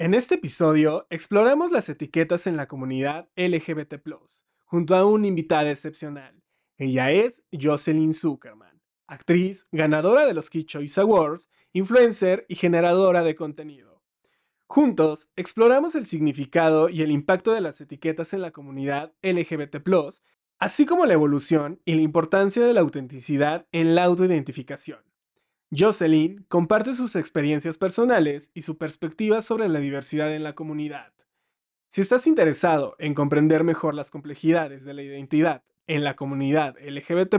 En este episodio exploramos las etiquetas en la comunidad LGBT, junto a una invitada excepcional. Ella es Jocelyn Zuckerman, actriz, ganadora de los Key Choice Awards, influencer y generadora de contenido. Juntos exploramos el significado y el impacto de las etiquetas en la comunidad LGBT, así como la evolución y la importancia de la autenticidad en la autoidentificación. Jocelyn comparte sus experiencias personales y su perspectiva sobre la diversidad en la comunidad. Si estás interesado en comprender mejor las complejidades de la identidad en la comunidad LGBT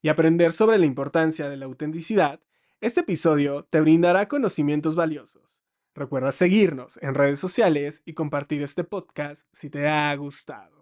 y aprender sobre la importancia de la autenticidad, este episodio te brindará conocimientos valiosos. Recuerda seguirnos en redes sociales y compartir este podcast si te ha gustado.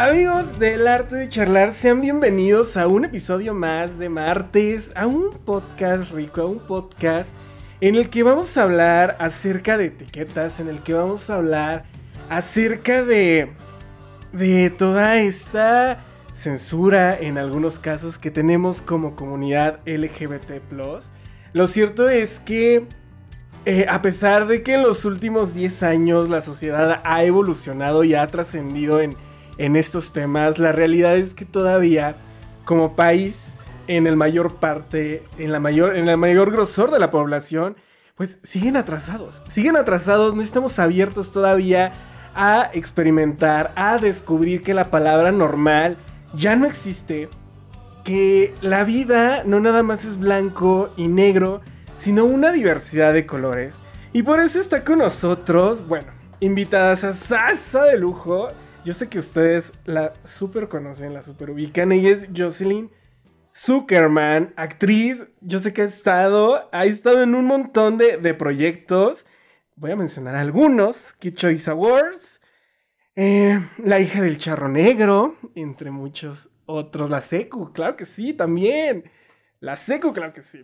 Amigos del arte de charlar, sean bienvenidos a un episodio más de martes, a un podcast rico, a un podcast en el que vamos a hablar acerca de etiquetas, en el que vamos a hablar acerca de, de toda esta censura en algunos casos que tenemos como comunidad LGBT. Lo cierto es que eh, a pesar de que en los últimos 10 años la sociedad ha evolucionado y ha trascendido en en estos temas. La realidad es que todavía como país, en el mayor parte, en la mayor, en el mayor grosor de la población, pues siguen atrasados. Siguen atrasados, no estamos abiertos todavía a experimentar, a descubrir que la palabra normal ya no existe, que la vida no nada más es blanco y negro, sino una diversidad de colores. Y por eso está con nosotros, bueno, invitadas a Sasa de lujo. Yo sé que ustedes la super conocen, la super ubican. Ella es Jocelyn Zuckerman, actriz. Yo sé que ha estado, ha estado en un montón de, proyectos. Voy a mencionar algunos. Kid Choice Awards. Eh, la hija del charro negro, entre muchos otros. La Secu, claro que sí, también. La Secu, claro que sí.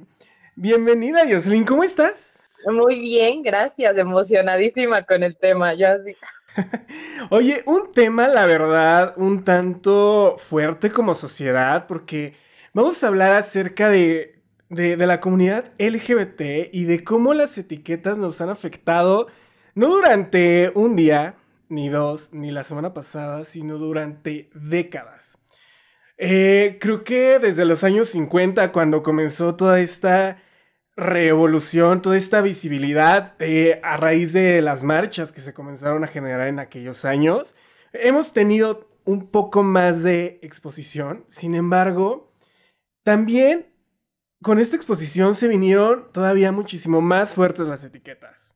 Bienvenida, Jocelyn, ¿cómo estás? Muy bien, gracias, emocionadísima con el tema. Yo así. Oye, un tema, la verdad, un tanto fuerte como sociedad, porque vamos a hablar acerca de, de, la comunidad LGBT y de cómo las etiquetas nos han afectado, no durante un día, ni dos, ni la semana pasada, sino durante décadas. Eh, creo que desde los años 50, cuando comenzó toda esta revolución, toda esta visibilidad a raíz de las marchas que se comenzaron a generar en aquellos años. Hemos tenido un poco más de exposición, sin embargo, también con esta exposición se vinieron todavía muchísimo más fuertes las etiquetas.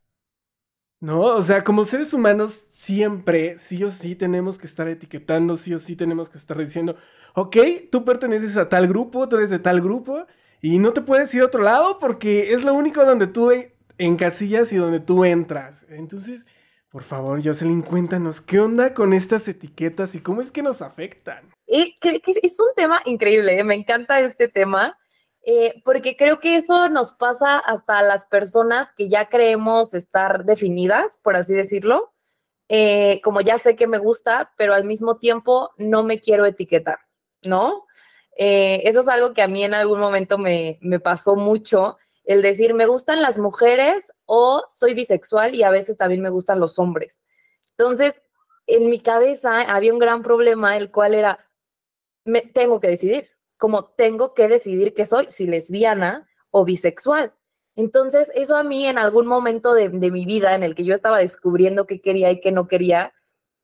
¿No? O sea, como seres humanos siempre, sí o sí, tenemos que estar etiquetando, sí o sí tenemos que estar diciendo, ok, tú perteneces a tal grupo, tú eres de tal grupo, y no te puedes ir a otro lado porque es lo único donde tú encasillas y donde tú entras. Entonces, por favor, Jocelyn, cuéntanos, ¿qué onda con estas etiquetas y cómo es que nos afectan? es un tema increíble, ¿eh? me encanta este tema, eh, porque creo que eso nos pasa hasta a las personas que ya creemos estar definidas, por así decirlo. Eh, como ya sé que me gusta, pero al mismo tiempo no me quiero etiquetar, ¿no? Eh, eso es algo que a mí en algún momento me, pasó mucho, el decir, me gustan las mujeres o soy bisexual y a veces también me gustan los hombres. Entonces, en mi cabeza había un gran problema, el cual era, me tengo que decidir, como tengo que decidir que soy, si lesbiana o bisexual. Entonces, eso a mí en algún momento de, mi vida en el que yo estaba descubriendo qué quería y qué no quería,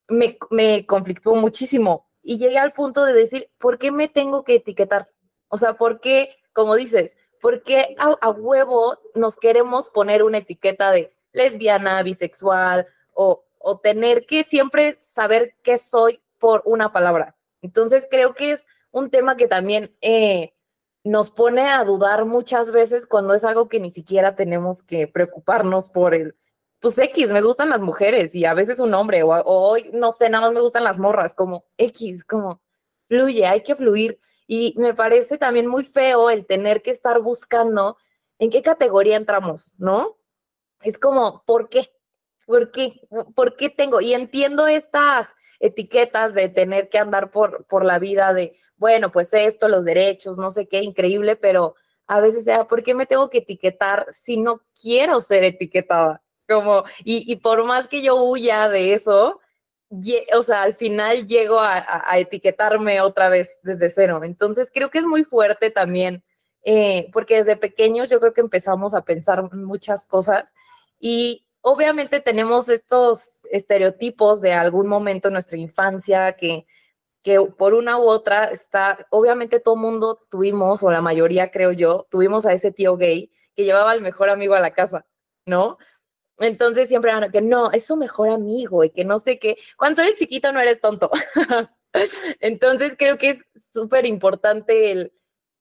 me, me conflictó muchísimo y llegué al punto de decir, ¿por qué me tengo que etiquetar? O sea, ¿por qué, como dices, por qué a, huevo nos queremos poner una etiqueta de lesbiana, bisexual o, o tener que siempre saber qué soy por una palabra? Entonces creo que es un tema que también eh, nos pone a dudar muchas veces cuando es algo que ni siquiera tenemos que preocuparnos por el, pues X, me gustan las mujeres y a veces un hombre, o, hoy, no sé, nada más me gustan las morras, como X, como fluye, hay que fluir. Y me parece también muy feo el tener que estar buscando en qué categoría entramos, ¿no? Es como, ¿por qué? ¿Por qué? ¿Por qué tengo? Y entiendo estas etiquetas de tener que andar por, por la vida de, bueno, pues esto, los derechos, no sé qué, increíble, pero a veces sea, ¿por qué me tengo que etiquetar si no quiero ser etiquetada? Como, y, y por más que yo huya de eso, o sea, al final llego a, etiquetarme otra vez desde cero. Entonces creo que es muy fuerte también, eh, porque desde pequeños yo creo que empezamos a pensar muchas cosas y obviamente tenemos estos estereotipos de algún momento en nuestra infancia que, que por una u otra está, obviamente todo mundo tuvimos, o la mayoría creo yo, tuvimos a ese tío gay que llevaba al mejor amigo a la casa, ¿no? Entonces siempre eran que no, es su mejor amigo y que no sé qué. Cuando eres chiquito no eres tonto. Entonces creo que es súper importante el,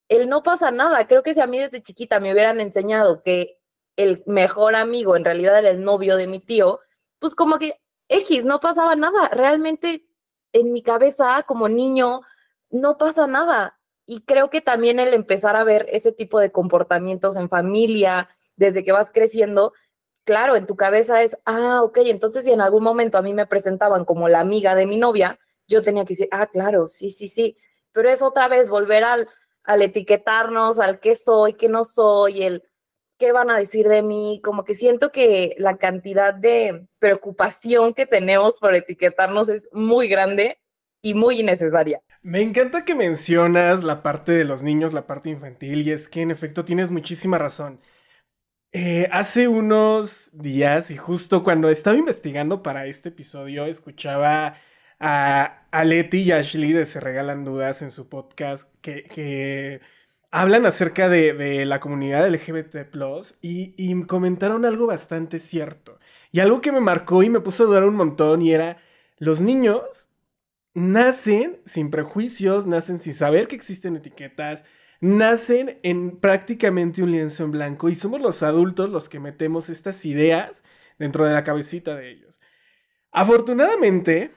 el no pasa nada. Creo que si a mí desde chiquita me hubieran enseñado que el mejor amigo en realidad era el novio de mi tío, pues como que X, no pasaba nada. Realmente en mi cabeza como niño no pasa nada. Y creo que también el empezar a ver ese tipo de comportamientos en familia, desde que vas creciendo, claro, en tu cabeza es, ah, ok, entonces si en algún momento a mí me presentaban como la amiga de mi novia, yo tenía que decir, ah, claro, sí, sí, sí, pero es otra vez volver al, al etiquetarnos, al qué soy, qué no soy, el qué van a decir de mí, como que siento que la cantidad de preocupación que tenemos por etiquetarnos es muy grande y muy innecesaria. Me encanta que mencionas la parte de los niños, la parte infantil, y es que en efecto tienes muchísima razón. Eh, hace unos días, y justo cuando estaba investigando para este episodio, escuchaba a, a Leti y Ashley de Se Regalan Dudas en su podcast que, hablan acerca de, la comunidad LGBT y, y comentaron algo bastante cierto. Y algo que me marcó y me puso a dudar un montón y era, los niños nacen sin prejuicios, nacen sin saber que existen etiquetas, nacen en prácticamente un lienzo en blanco y somos los adultos los que metemos estas ideas dentro de la cabecita de ellos. Afortunadamente,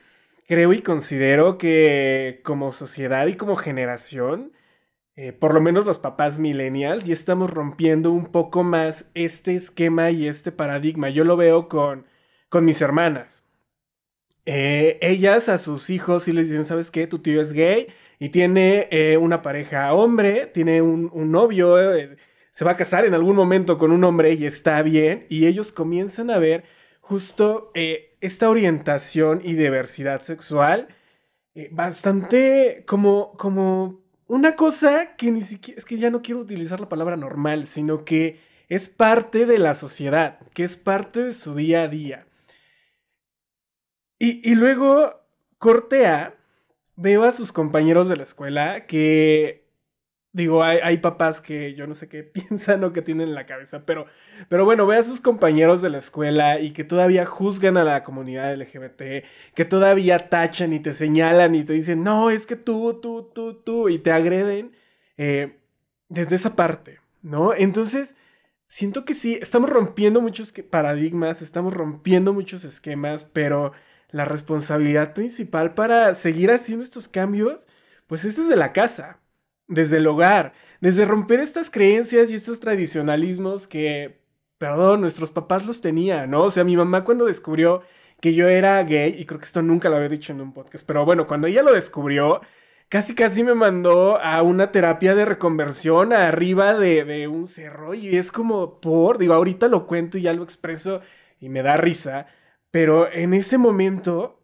creo y considero que como sociedad y como generación, eh, por lo menos los papás millennials, ya estamos rompiendo un poco más este esquema y este paradigma. Yo lo veo con, con mis hermanas. Eh, ellas a sus hijos sí les dicen, ¿sabes qué? Tu tío es gay y tiene eh, una pareja hombre, tiene un, novio, eh, se va a casar en algún momento con un hombre y está bien, y ellos comienzan a ver justo eh, esta orientación y diversidad sexual bastante como, como una cosa que ni siquiera, es que ya no quiero utilizar la palabra normal, sino que es parte de la sociedad, que es parte de su día a día. Y, y luego cortea veo a sus compañeros de la escuela que Digo, hay, papás que yo no sé qué piensan o que tienen en la cabeza, pero, pero bueno, ve a sus compañeros de la escuela y que todavía juzgan a la comunidad LGBT, que todavía tachan y te señalan y te dicen, no, es que tú, tú, tú, tú, y te agreden eh, desde esa parte, ¿no? Entonces, siento que sí, estamos rompiendo muchos paradigmas, estamos rompiendo muchos esquemas, pero la responsabilidad principal para seguir haciendo estos cambios, pues es desde la casa, desde el hogar, desde romper estas creencias y estos tradicionalismos que, perdón, nuestros papás los tenían, ¿no? O sea, mi mamá cuando descubrió que yo era gay, y creo que esto nunca lo había dicho en un podcast, pero bueno, cuando ella lo descubrió, casi casi me mandó a una terapia de reconversión arriba de, de un cerro y es como por, digo, ahorita lo cuento y ya lo expreso y me da risa, pero en ese momento,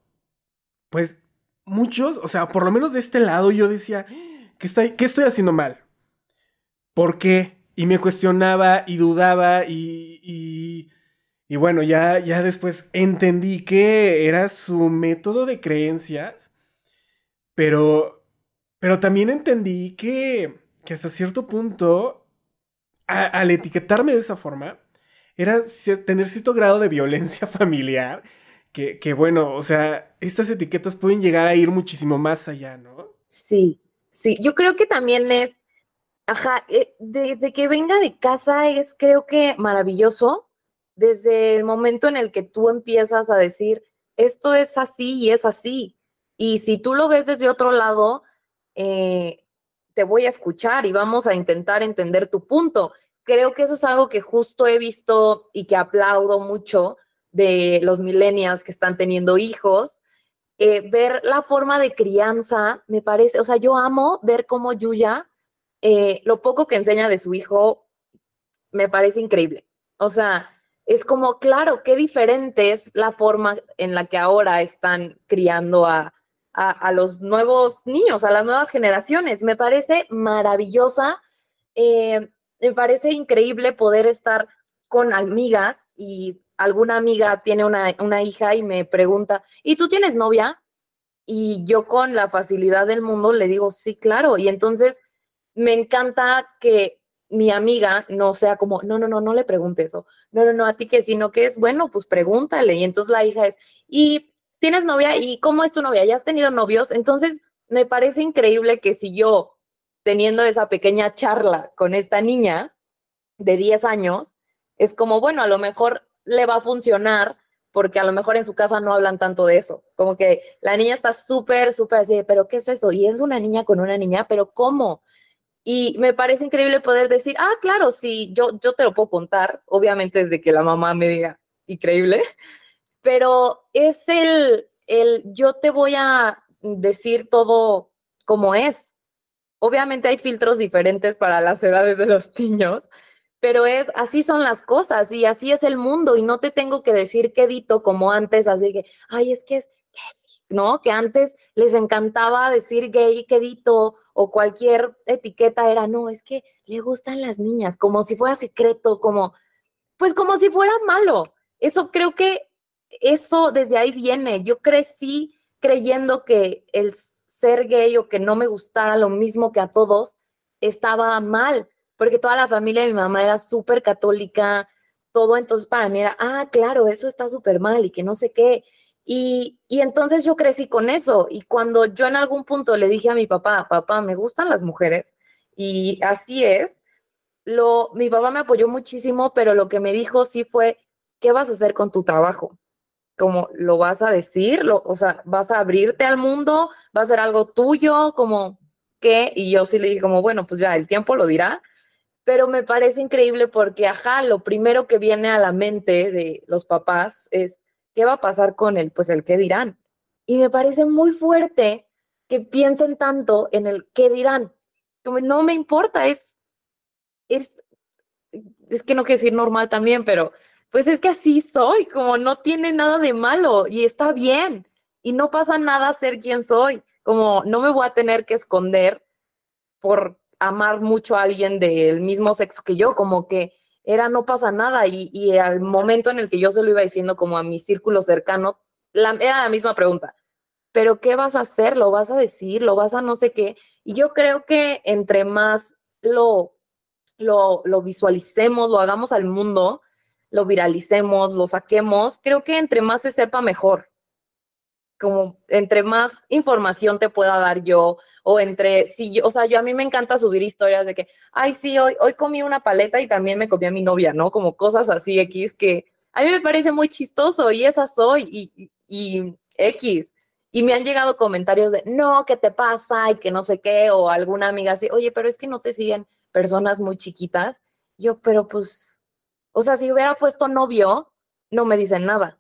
pues muchos, o sea, por lo menos de este lado yo decía, ¿qué, está, ¿qué estoy haciendo mal? ¿Por qué? Y me cuestionaba y dudaba y, y, bueno, ya, ya después entendí que era su método de creencias, pero, pero también entendí que, que hasta cierto punto, al etiquetarme de esa forma, era tener cierto grado de violencia familiar, que, que, bueno, o sea, estas etiquetas pueden llegar a ir muchísimo más allá, ¿no? Sí, sí, yo creo que también es, ajá, eh, desde que venga de casa es creo que maravilloso, desde el momento en el que tú empiezas a decir, esto es así y es así, y si tú lo ves desde otro lado, eh, te voy a escuchar y vamos a intentar entender tu punto. Creo que eso es algo que justo he visto y que aplaudo mucho de los millennials que están teniendo hijos, eh, ver la forma de crianza, me parece, o sea, yo amo ver cómo Yuya, eh, lo poco que enseña de su hijo, me parece increíble. O sea, es como, claro, qué diferente es la forma en la que ahora están criando a, los nuevos niños, a las nuevas generaciones. Me parece maravillosa, eh, me parece increíble poder estar con amigas y alguna amiga tiene una, hija y me pregunta, ¿y tú tienes novia? Y yo con la facilidad del mundo le digo, sí, claro. Y entonces me encanta que mi amiga no sea como, no, no, no, no le preguntes eso, no, no, no, a ti que, sino que es, bueno, pues pregúntale. Y entonces la hija es, ¿y tienes novia? ¿Y cómo es tu novia? ¿Ya has tenido novios? Entonces me parece increíble que si yo, teniendo esa pequeña charla con esta niña de 10 años, es como, bueno, a lo mejor le va a funcionar porque a lo mejor en su casa no hablan tanto de eso. Como que la niña está súper, súper así, pero ¿qué es eso? Y es una niña con una niña, pero ¿cómo? Y me parece increíble poder decir, ah, claro, sí, yo, yo te lo puedo contar, obviamente desde que la mamá me diga, increíble, pero es el, el, yo te voy a decir todo como es. Obviamente hay filtros diferentes para las edades de los niños, pero es así son las cosas y así es el mundo y no te tengo que decir quedito como antes, así que, ay, es que es ¿no? Que antes les encantaba decir gay, quedito o cualquier etiqueta era, no, es que le gustan las niñas, como si fuera secreto, como, pues como si fuera malo. Eso creo que eso desde ahí viene. Yo crecí creyendo que el ser gay o que no me gustara lo mismo que a todos estaba mal porque toda la familia de mi mamá era súper católica, todo, entonces para mí era, ah, claro, eso está súper mal y que no sé qué. Y, y, entonces yo crecí con eso. Y cuando yo en algún punto le dije a mi papá, papá, me gustan las mujeres, y así es, lo, mi papá me apoyó muchísimo, pero lo que me dijo sí fue, ¿qué vas a hacer con tu trabajo? Como lo vas a decir, lo, o sea, vas a abrirte al mundo, va a ser algo tuyo, como, ¿qué? Y yo sí le dije como, bueno, pues ya el tiempo lo dirá, pero me parece increíble porque, ajá, lo primero que viene a la mente de los papás es, ¿qué va a pasar con él? Pues el qué dirán. Y me parece muy fuerte que piensen tanto en el qué dirán. Como no me importa, es, es, es que no quiero decir normal también, pero pues es que así soy, como no tiene nada de malo y está bien. Y no pasa nada ser quien soy, como no me voy a tener que esconder por amar mucho a alguien del mismo sexo que yo, como que era no pasa nada y, al momento en el que yo se lo iba diciendo como a mi círculo cercano, la, era la misma pregunta, pero ¿qué vas a hacer? ¿Lo vas a decir? ¿Lo vas a no sé qué? Y yo creo que entre más lo, lo, lo visualicemos, lo hagamos al mundo, lo viralicemos, lo saquemos, creo que entre más se sepa mejor como entre más información te pueda dar yo, o entre, si yo, o sea, yo a mí me encanta subir historias de que, ay, sí, hoy, hoy comí una paleta y también me comí a mi novia, ¿no? Como cosas así X que a mí me parece muy chistoso y esa soy y, y X. Y me han llegado comentarios de, no, ¿qué te pasa? Y que no sé qué, o alguna amiga así, oye, pero es que no te siguen personas muy chiquitas. Yo, pero pues, o sea, si hubiera puesto novio, no me dicen nada.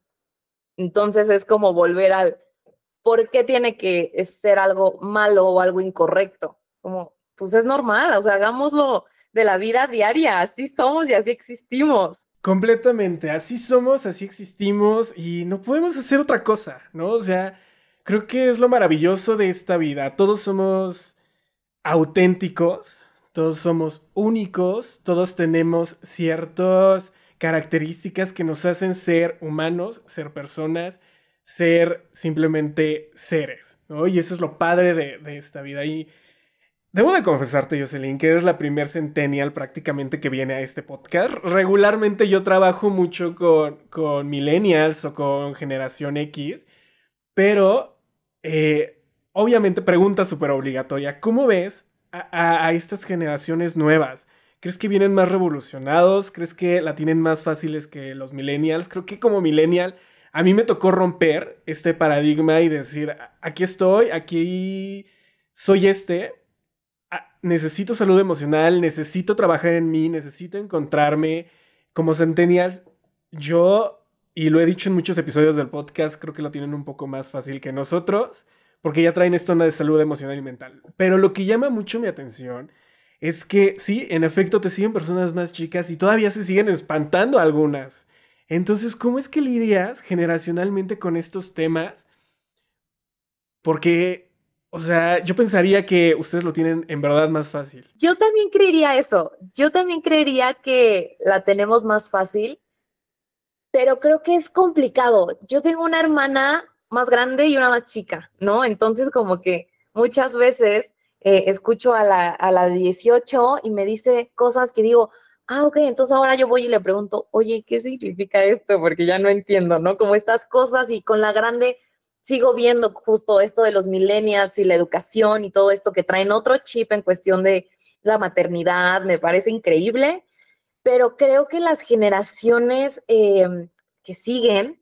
Entonces es como volver al, ¿por qué tiene que ser algo malo o algo incorrecto? Como, pues es normal, o sea, hagámoslo de la vida diaria, así somos y así existimos. Completamente, así somos, así existimos y no podemos hacer otra cosa, ¿no? O sea, creo que es lo maravilloso de esta vida. Todos somos auténticos, todos somos únicos, todos tenemos ciertas características que nos hacen ser humanos, ser personas ser simplemente seres, ¿no? Y eso es lo padre de, esta vida. Y debo de confesarte, Jocelyn, que eres la primer centennial prácticamente que viene a este podcast. Regularmente yo trabajo mucho con, con millennials o con generación X, pero eh, obviamente pregunta súper obligatoria, ¿cómo ves a, estas generaciones nuevas? ¿Crees que vienen más revolucionados? ¿Crees que la tienen más fáciles que los millennials? Creo que como millennial a mí me tocó romper este paradigma y decir, aquí estoy, aquí soy este, necesito salud emocional, necesito trabajar en mí, necesito encontrarme como centennials. Yo, y lo he dicho en muchos episodios del podcast, creo que lo tienen un poco más fácil que nosotros, porque ya traen esta onda de salud emocional y mental. Pero lo que llama mucho mi atención es que sí, en efecto te siguen personas más chicas y todavía se siguen espantando algunas. Entonces, ¿cómo es que lidias generacionalmente con estos temas? Porque o sea, yo pensaría que ustedes lo tienen en verdad más fácil. Yo también creería eso. Yo también creería que la tenemos más fácil, pero creo que es complicado. Yo tengo una hermana más grande y una más chica, ¿no? Entonces, como que muchas veces eh, escucho a la, a la 18 y me dice cosas que digo, ah, ok, entonces ahora yo voy y le pregunto, oye, ¿qué significa esto? Porque ya no entiendo, ¿no? Como estas cosas y con la grande sigo viendo justo esto de los millennials y la educación y todo esto que traen otro chip en cuestión de la maternidad, me parece increíble, pero creo que las generaciones em, que siguen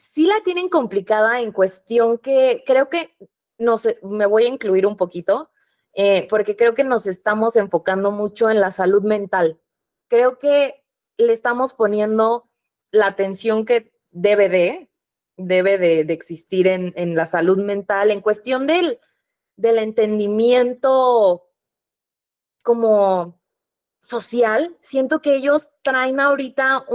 sí la tienen complicada en cuestión que creo que, no sé, me voy a incluir un poquito, eh, porque creo que nos estamos enfocando mucho en la salud mental. Creo que le estamos poniendo la atención que debe de, debe de, existir en, la salud mental, en cuestión del, del entendimiento como social, siento que ellos traen ahorita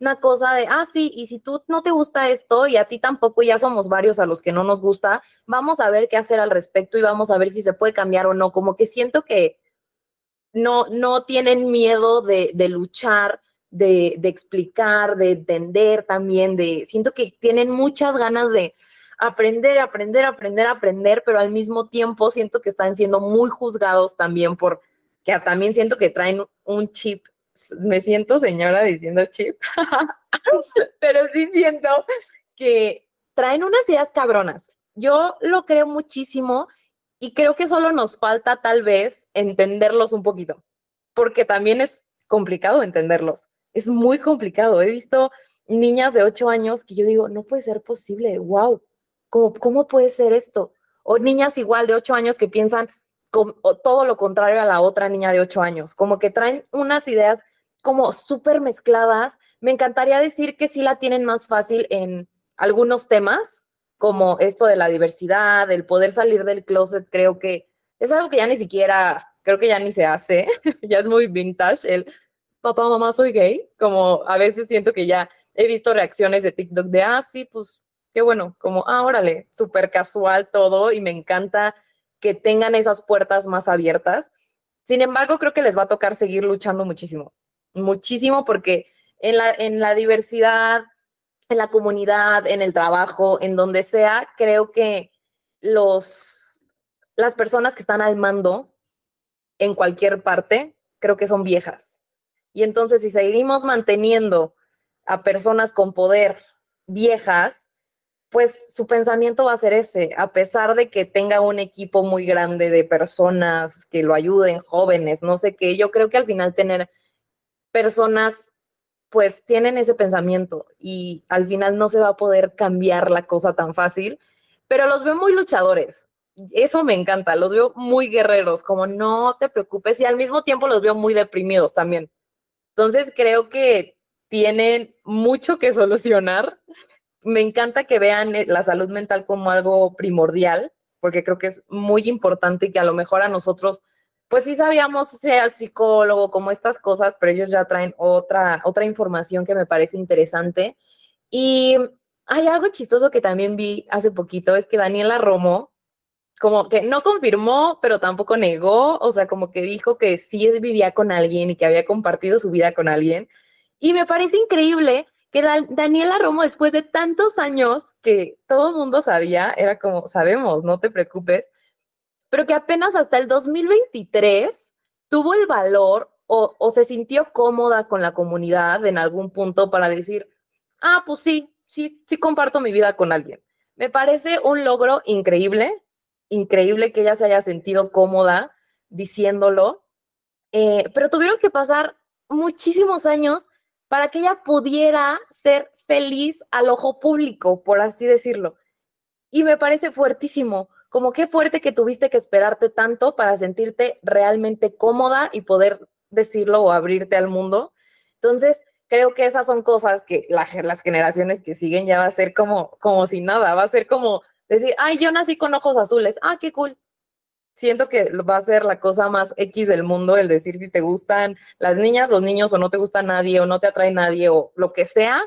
una cosa de, ah, sí, y si tú no te gusta esto y a ti tampoco, ya somos varios a los que no nos gusta, vamos a ver qué hacer al respecto y vamos a ver si se puede cambiar o no. Como que siento que no, no tienen miedo de, de luchar de, explicar, de entender también, de, siento que tienen muchas ganas de aprender, aprender, aprender, aprender, pero al mismo tiempo siento que están siendo muy juzgados también por, que también siento que traen un chip, me siento señora diciendo chip, pero sí siento que traen unas ideas cabronas. Yo lo creo muchísimo y creo que solo nos falta tal vez entenderlos un poquito, porque también es complicado entenderlos es muy complicado. He visto niñas de 8 años que yo digo, no puede ser posible, wow, ¿cómo, cómo puede ser esto? O niñas igual de 8 años que piensan todo lo contrario a la otra niña de 8 años, como que traen unas ideas como súper mezcladas. Me encantaría decir que sí la tienen más fácil en algunos temas, como esto de la diversidad, el poder salir del closet, creo que es algo que ya ni siquiera, creo que ya ni se hace, ya es muy vintage el papá, mamá, soy gay, como a veces siento que ya he visto reacciones de TikTok de, ah, sí, pues qué bueno, como, ah, órale, súper casual todo y me encanta que tengan esas puertas más abiertas. Sin embargo, creo que les va a tocar seguir luchando muchísimo, muchísimo porque en la, en la diversidad, en la comunidad, en el trabajo, en donde sea, creo que los, las personas que están al mando en cualquier parte, creo que son viejas y entonces si seguimos manteniendo a personas con poder viejas, pues su pensamiento va a ser ese, a pesar de que tenga un equipo muy grande de personas que lo ayuden, jóvenes, no sé qué, yo creo que al final tener personas pues tienen ese pensamiento y al final no se va a poder cambiar la cosa tan fácil, pero los veo muy luchadores. Eso me encanta, los veo muy guerreros, como no te preocupes y al mismo tiempo los veo muy deprimidos también. Entonces creo que tienen mucho que solucionar. Me encanta que vean eh, la salud mental como algo primordial, porque creo que es muy importante y que a lo mejor a nosotros, pues sí sabíamos ser al psicólogo, como estas cosas, pero ellos ya traen otra, otra información que me parece interesante. Y hay algo chistoso que también vi hace poquito, es que Daniela Romo, como que no confirmó, pero tampoco negó, o sea, como que dijo que sí vivía con alguien y que había compartido su vida con alguien. Y me parece increíble que Daniela Romo, después de tantos años que todo el mundo sabía, era como, sabemos, no te preocupes, pero que apenas hasta el 2023 tuvo el valor o, o se sintió cómoda con la comunidad en algún punto para decir, ah, pues sí, sí, sí comparto mi vida con alguien. Me parece un logro increíble increíble que ella se haya sentido cómoda diciéndolo, eh, pero tuvieron que pasar muchísimos años para que ella pudiera ser feliz al ojo público, por así decirlo. Y me parece fuertísimo, como qué fuerte que tuviste que esperarte tanto para sentirte realmente cómoda y poder decirlo o abrirte al mundo. Entonces, creo que esas son cosas que las generaciones que siguen ya va a ser como, como si nada, va a ser como decir, ay, yo nací con ojos azules, ah, qué cool. Siento que va a ser la cosa más X del mundo el decir si te gustan las niñas, los niños o no te gusta nadie o no te atrae nadie o lo que sea.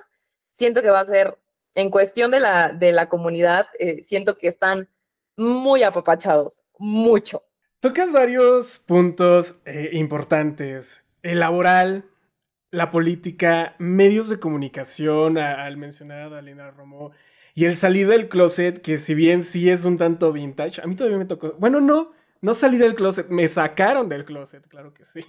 Siento que va a ser, en cuestión de la, de la comunidad, eh, siento que están muy apapachados, mucho. Tocas varios puntos eh, importantes. El laboral, la política, medios de comunicación, al mencionar a Dalina Romo, y el salir del closet, que si bien sí es un tanto vintage, a mí todavía me tocó. Bueno, no, no salí del closet, me sacaron del closet, claro que sí.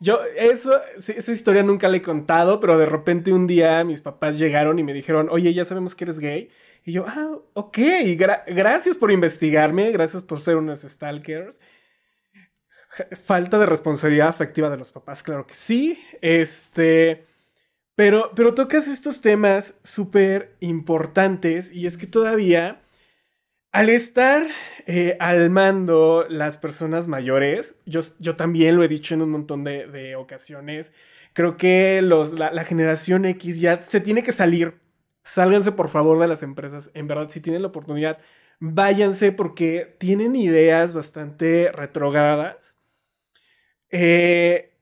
Yo, eso, esa historia nunca la he contado, pero de repente un día mis papás llegaron y me dijeron, oye, ya sabemos que eres gay. Y yo, ah, ok, gracias por investigarme, gracias por ser unos stalkers. Falta de responsabilidad afectiva de los papás, claro que sí. Este. Pero, pero tocas estos temas súper importantes y es que todavía, al estar eh, al mando las personas mayores, yo, yo, también lo he dicho en un montón de, ocasiones, creo que los, la, generación X ya se tiene que salir. Sálganse por favor de las empresas. En verdad, si tienen la oportunidad, váyanse porque tienen ideas bastante retrogradas. Eh,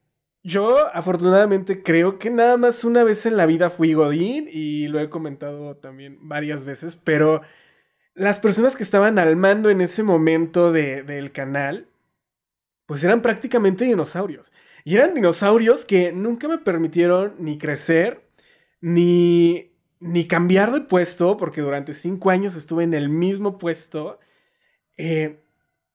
yo afortunadamente creo que nada más una vez en la vida fui Godín y lo he comentado también varias veces, pero las personas que estaban al mando en ese momento del canal, pues eran prácticamente dinosaurios. Y eran dinosaurios que nunca me permitieron ni crecer, ni, ni cambiar de puesto, porque durante cinco años estuve en el mismo puesto. Eh,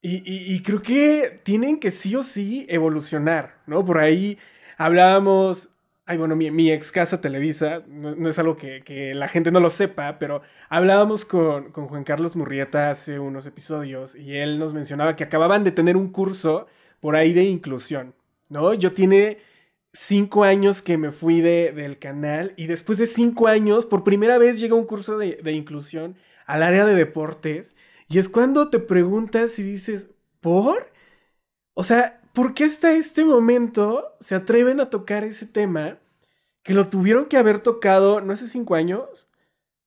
y, creo que tienen que sí o sí evolucionar, ¿no? Por ahí hablábamos, ay, bueno, mi, ex casa Televisa, no, es algo que, la gente no lo sepa, pero hablábamos con, con, Juan Carlos Murrieta hace unos episodios y él nos mencionaba que acababan de tener un curso por ahí de inclusión, ¿no? Yo tiene cinco años que me fui de, del canal y después de cinco años, por primera vez llega un curso de, de inclusión al área de deportes y es cuando te preguntas y dices, ¿por? O sea, ¿por qué hasta este momento se atreven a tocar ese tema que lo tuvieron que haber tocado no hace cinco años,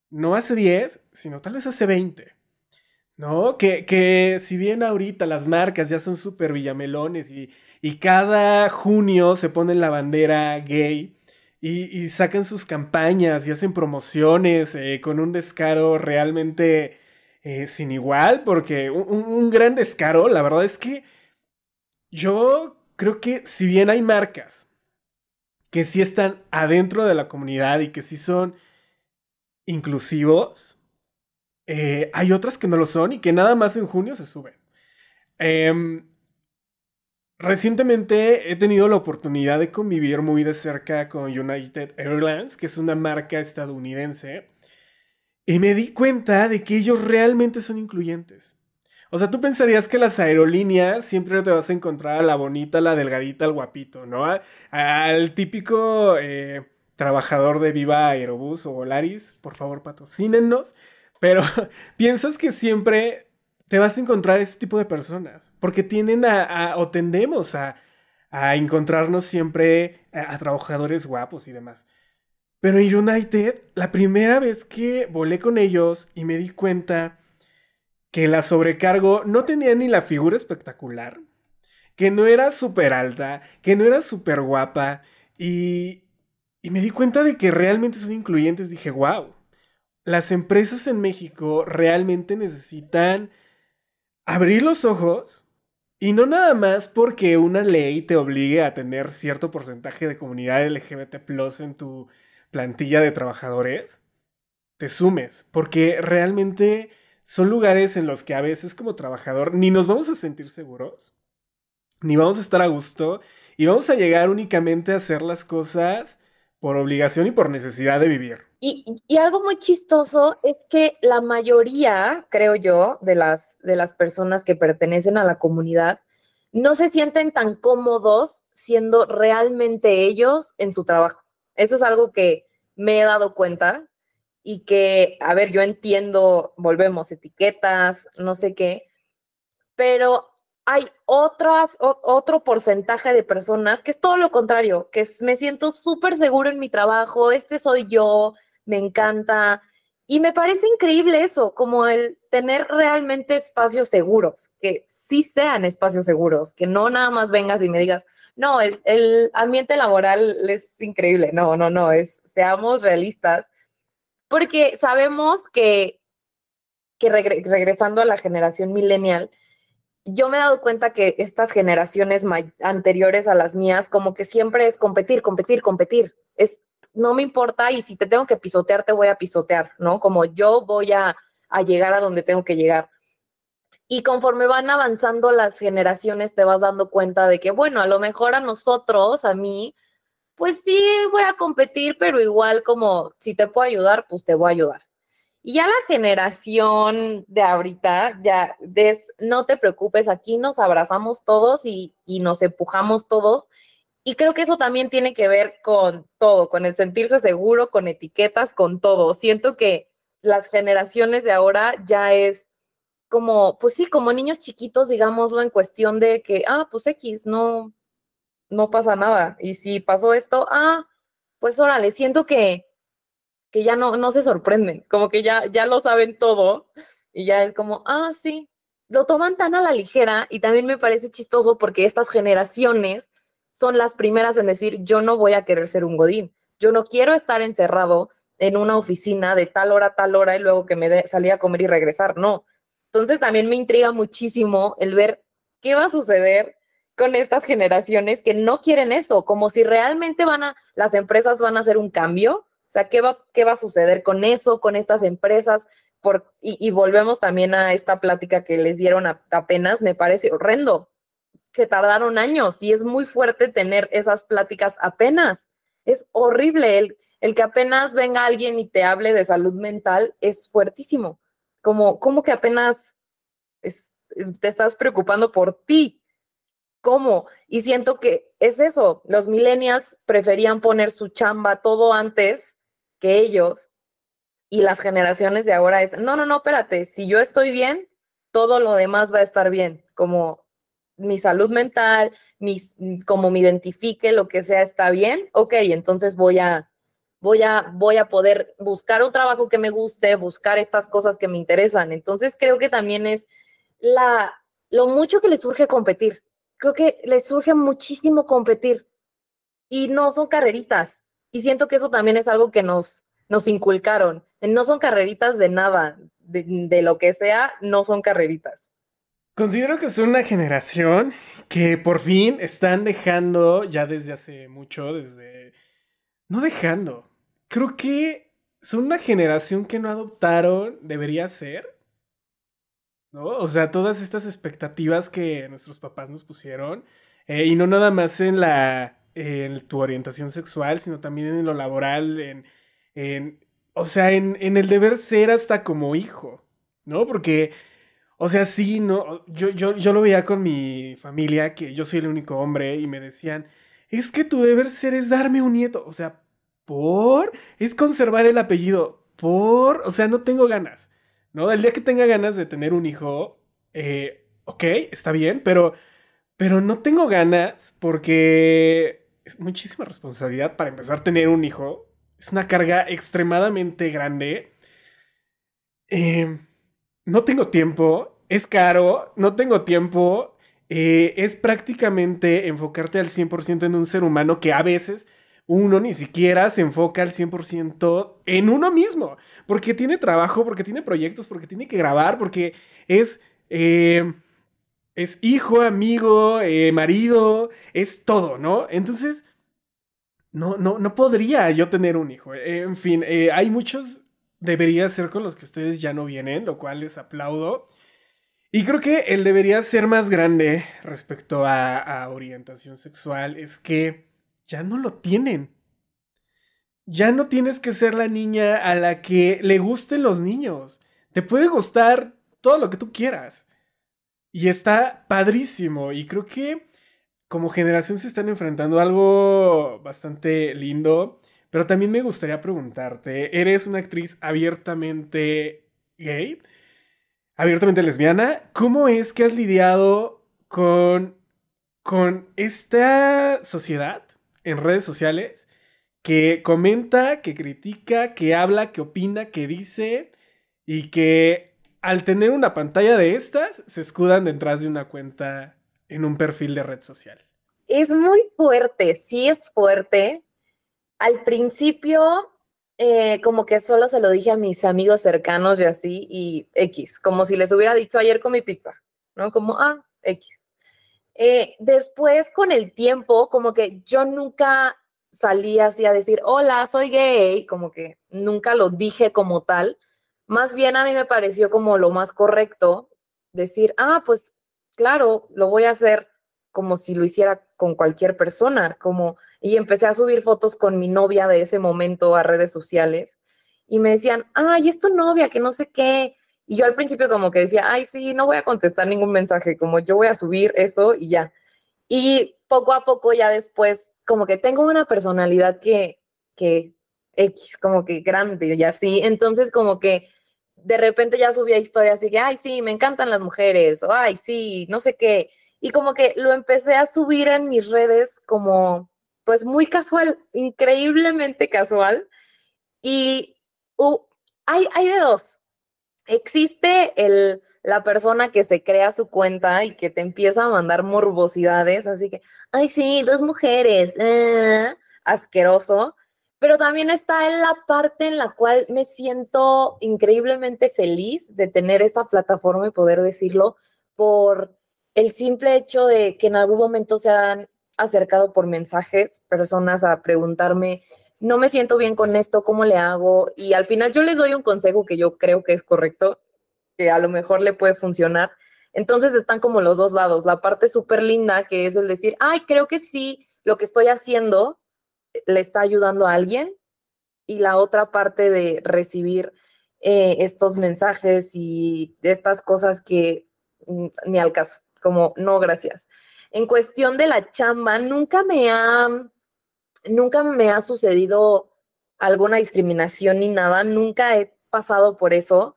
no hace diez, sino tal vez hace veinte? ¿No? Que, que si bien ahorita las marcas ya son súper villamelones y, y, cada junio se ponen la bandera gay y, sacan sus campañas y hacen promociones eh, con un descaro realmente eh, sin igual, porque un, gran descaro, la verdad es que yo creo que si bien hay marcas que sí están adentro de la comunidad y que sí son inclusivos, eh, hay otras que no lo son y que nada más en junio se suben. Em, recientemente he tenido la oportunidad de convivir muy de cerca con United Airlines, que es una marca estadounidense y me di cuenta de que ellos realmente son incluyentes. O sea, tú pensarías que las aerolíneas siempre te vas a encontrar a la bonita, la delgadita, al guapito, ¿no? al típico eh, trabajador de Viva Aerobús o Volaris, por favor, patrocínennos. Pero piensas que siempre te vas a encontrar este tipo de personas, porque tienen a, o tendemos a, encontrarnos siempre a trabajadores guapos y demás. Pero en United, la primera vez que volé con ellos y me di cuenta que la sobrecargo no tenía ni la figura espectacular, que no era súper alta, que no era súper guapa y, y me di cuenta de que realmente son incluyentes. Dije, wow, las empresas en México realmente necesitan abrir los ojos y no nada más porque una ley te obligue a tener cierto porcentaje de comunidad LGBT en tu plantilla de trabajadores, te sumes, porque realmente son lugares en los que a veces como trabajador ni nos vamos a sentir seguros, ni vamos a estar a gusto, y vamos a llegar únicamente a hacer las cosas por obligación y por necesidad de vivir. Y, algo muy chistoso es que la mayoría, creo yo, de las, de las personas que pertenecen a la comunidad no se sienten tan cómodos siendo realmente ellos en su trabajo. Eso es algo que me he dado cuenta y que, a ver, yo entiendo, volvemos, etiquetas, no sé qué, pero hay otras, otro porcentaje de personas que es todo lo contrario, que me siento súper seguro en mi trabajo, este soy yo, me encanta. Y me parece increíble eso, como el tener realmente espacios seguros, que sí sean espacios seguros, que no nada más vengas y me digas, no, el, ambiente laboral es increíble. No, no, no, es, seamos realistas, porque sabemos que, que regresando a la generación millennial, yo me he dado cuenta que estas generaciones anteriores a las mías, como que siempre es competir, competir, competir. Es, no me importa y si te tengo que pisotear, te voy a pisotear, ¿no? Como yo voy a, a llegar a donde tengo que llegar. Y conforme van avanzando las generaciones, te vas dando cuenta de que, bueno, a lo mejor a nosotros, a mí, pues sí voy a competir, pero igual como si te puedo ayudar, pues te voy a ayudar. Y ya la generación de ahorita, ya, des, no te preocupes, aquí nos abrazamos todos y, y nos empujamos todos. Y creo que eso también tiene que ver con todo, con el sentirse seguro, con etiquetas, con todo. Siento que las generaciones de ahora ya es como, pues sí, como niños chiquitos, digámoslo, en cuestión de que, ah, pues X, no, no pasa nada. Y si pasó esto, ah, pues órale, siento que que ya no, no se sorprenden, como que ya, ya lo saben todo y ya es como, ah, sí, lo toman tan a la ligera y también me parece chistoso porque estas generaciones son las primeras en decir, yo no voy a querer ser un godín, yo no quiero estar encerrado en una oficina de tal hora tal hora y luego que me de, salir a comer y regresar, no. Entonces también me intriga muchísimo el ver qué va a suceder con estas generaciones que no quieren eso, como si realmente van a, las empresas van a hacer un cambio o sea, ¿qué va, qué va a suceder con eso, con estas empresas? Por, y, volvemos también a esta plática que les dieron apenas, me parece horrendo. Se tardaron años y es muy fuerte tener esas pláticas apenas. Es horrible. El, el que apenas venga alguien y te hable de salud mental es fuertísimo. Como, como que apenas te estás preocupando por ti. ¿Cómo? Y siento que es eso. Los millennials preferían poner su chamba todo antes que ellos y las generaciones de ahora es, no, no, no, espérate, si yo estoy bien, todo lo demás va a estar bien, como mi salud mental, mis, como me identifique, lo que sea está bien, ok, entonces voy a, voy a, voy a poder buscar un trabajo que me guste, buscar estas cosas que me interesan. Entonces creo que también es la, lo mucho que les surge competir. Creo que les surge muchísimo competir y no son carreritas, y siento que eso también es algo que nos, nos inculcaron. No son carreritas de nada, de, lo que sea, no son carreritas. Considero que son una generación que por fin están dejando, ya desde hace mucho, desde... No dejando. Creo que son una generación que no adoptaron, debería ser. ¿No? O sea, todas estas expectativas que nuestros papás nos pusieron. Eh, y no nada más en la en tu orientación sexual, sino también en lo laboral, en, o sea, en, el deber ser hasta como hijo, ¿no? Porque, o sea, sí, no, yo, yo, yo lo veía con mi familia, que yo soy el único hombre, y me decían, es que tu deber ser es darme un nieto, o sea, por, es conservar el apellido, por, o sea, no tengo ganas, ¿no? El día que tenga ganas de tener un hijo, eh, ok, está bien, pero... Pero no tengo ganas porque es muchísima responsabilidad para empezar a tener un hijo. Es una carga extremadamente grande. Em, no tengo tiempo, es caro, no tengo tiempo. Eh, es prácticamente enfocarte al 100% en un ser humano que a veces uno ni siquiera se enfoca al 100% en uno mismo. Porque tiene trabajo, porque tiene proyectos, porque tiene que grabar, porque es... Eh, es hijo, amigo, eh, marido, es todo, ¿no? Entonces, no, no, no podría yo tener un hijo. En fin, eh, hay muchos, debería ser con los que ustedes ya no vienen, lo cual les aplaudo. Y creo que el debería ser más grande respecto a orientación sexual es que ya no lo tienen. ya no tienes que ser la niña a la que le gusten los niños. Te puede gustar todo lo que tú quieras. Y está padrísimo. Y creo que como generación se están enfrentando a algo bastante lindo. Pero también me gustaría preguntarte, ¿eres una actriz abiertamente gay? Abiertamente lesbiana. ¿Cómo es que has lidiado con, con esta sociedad en redes sociales que comenta, que critica, que habla, que opina, que dice y que al tener una pantalla de estas se escudan detrás de una cuenta en un perfil de red social. Es muy fuerte, sí es fuerte. Al principio, eh, como que solo se lo dije a mis amigos cercanos y así, y X, como si les hubiera dicho ayer con mi pizza, ¿no? Como, ah, X. Eh, después, con el tiempo, como que yo nunca salí así a decir, hola, soy gay, como que nunca lo dije como tal. Más bien a mí me pareció como lo más correcto decir, ah, pues claro, lo voy a hacer como si lo hiciera con cualquier persona, como, y empecé a subir fotos con mi novia de ese momento a redes sociales y me decían, ay, es tu novia, que no sé qué. Y yo al principio como que decía, ay, sí, no voy a contestar ningún mensaje, como yo voy a subir eso y ya. Y poco a poco ya después como que tengo una personalidad que, que X, como que grande y así. Entonces, como que de repente ya subía historias así que, ay, sí, me encantan las mujeres, o ay, sí, no sé qué. Y como que lo empecé a subir en mis redes como, pues muy casual, increíblemente casual. Y hay, hay de dos. Existe el, la persona que se crea su cuenta y que te empieza a mandar morbosidades, así que, ay, sí, dos mujeres, eh, asqueroso. Pero también está en la parte en la cual me siento increíblemente feliz de tener esa plataforma y poder decirlo por el simple hecho de que en algún momento se han acercado por mensajes personas a preguntarme, no me siento bien con esto, ¿cómo le hago? Y al final yo les doy un consejo que yo creo que es correcto que a lo mejor le puede funcionar. Entonces están como los dos lados, la parte súper linda que es el decir, ay, creo que sí, lo que estoy haciendo le está ayudando a alguien y la otra parte de recibir eh, estos mensajes y estas cosas que mm, ni al caso, como no, gracias. En cuestión de la chamba, nunca me ha, nunca me ha sucedido alguna discriminación ni nada, nunca he pasado por eso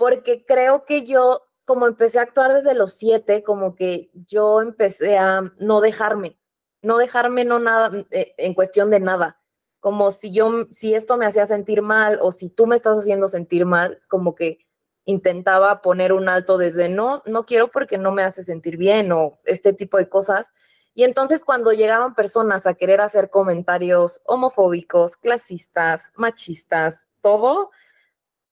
porque creo que yo, como empecé a actuar desde los siete, como que yo empecé a no dejarme, no dejarme no nada eh, en cuestión de nada. Como si yo, si esto me hacía sentir mal o si tú me estás haciendo sentir mal, como que intentaba poner un alto desde no, no quiero porque no me hace sentir bien o este tipo de cosas. Y entonces cuando llegaban personas a querer hacer comentarios homofóbicos, clasistas, machistas, todo,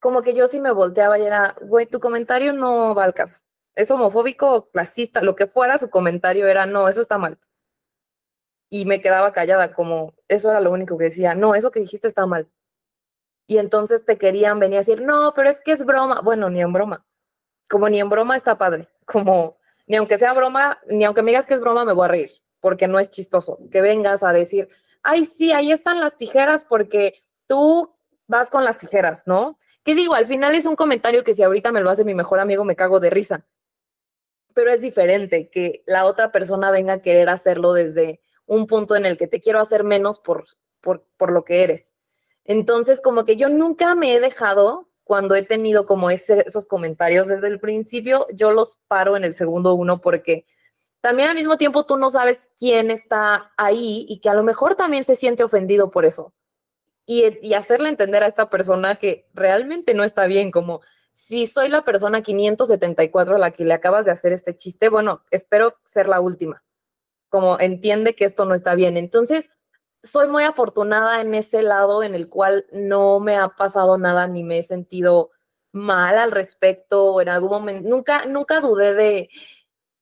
como que yo sí me volteaba y era, güey, tu comentario no va al caso. Es homofóbico clasista, lo que fuera su comentario era, no, eso está mal. Y me quedaba callada, como eso era lo único que decía, no, eso que dijiste está mal. Y entonces te querían venir a decir, no, pero es que es broma. Bueno, ni en broma. Como ni en broma está padre. Como ni aunque sea broma, ni aunque me digas que es broma, me voy a reír, porque no es chistoso. Que vengas a decir, ay, sí, ahí están las tijeras porque tú vas con las tijeras, ¿no? ¿Qué digo? Al final es un comentario que si ahorita me lo hace mi mejor amigo me cago de risa. Pero es diferente que la otra persona venga a querer hacerlo desde un punto en el que te quiero hacer menos por, por, por lo que eres. Entonces, como que yo nunca me he dejado cuando he tenido como esos comentarios desde el principio, yo los paro en el segundo uno porque también al mismo tiempo tú no sabes quién está ahí y que a lo mejor también se siente ofendido por eso y, hacerle entender a esta persona que realmente no está bien, como si soy la persona 574 a la que le acabas de hacer este chiste, bueno, espero ser la última, como entiende que esto no está bien. Entonces, soy muy afortunada en ese lado en el cual no me ha pasado nada ni me he sentido mal al respecto en algún momento. Nunca, nunca dudé de,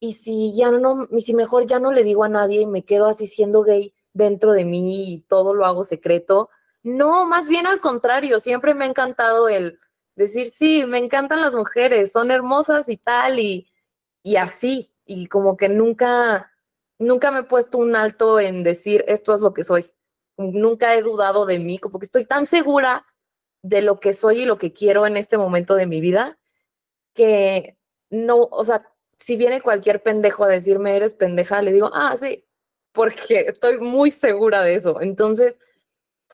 y si ya no, y si mejor ya no le digo a nadie y me quedo así siendo gay dentro de mí y todo lo hago secreto, no, más bien al contrario, siempre me ha encantado el decir, sí, me encantan las mujeres, son hermosas y tal, y, y así, y como que nunca, nunca me he puesto un alto en decir, esto es lo que soy. nunca he dudado de mí, como que estoy tan segura de lo que soy y lo que quiero en este momento de mi vida, que no, o sea, si viene cualquier pendejo a decirme eres pendeja, le digo, ah, sí, porque estoy muy segura de eso. Entonces,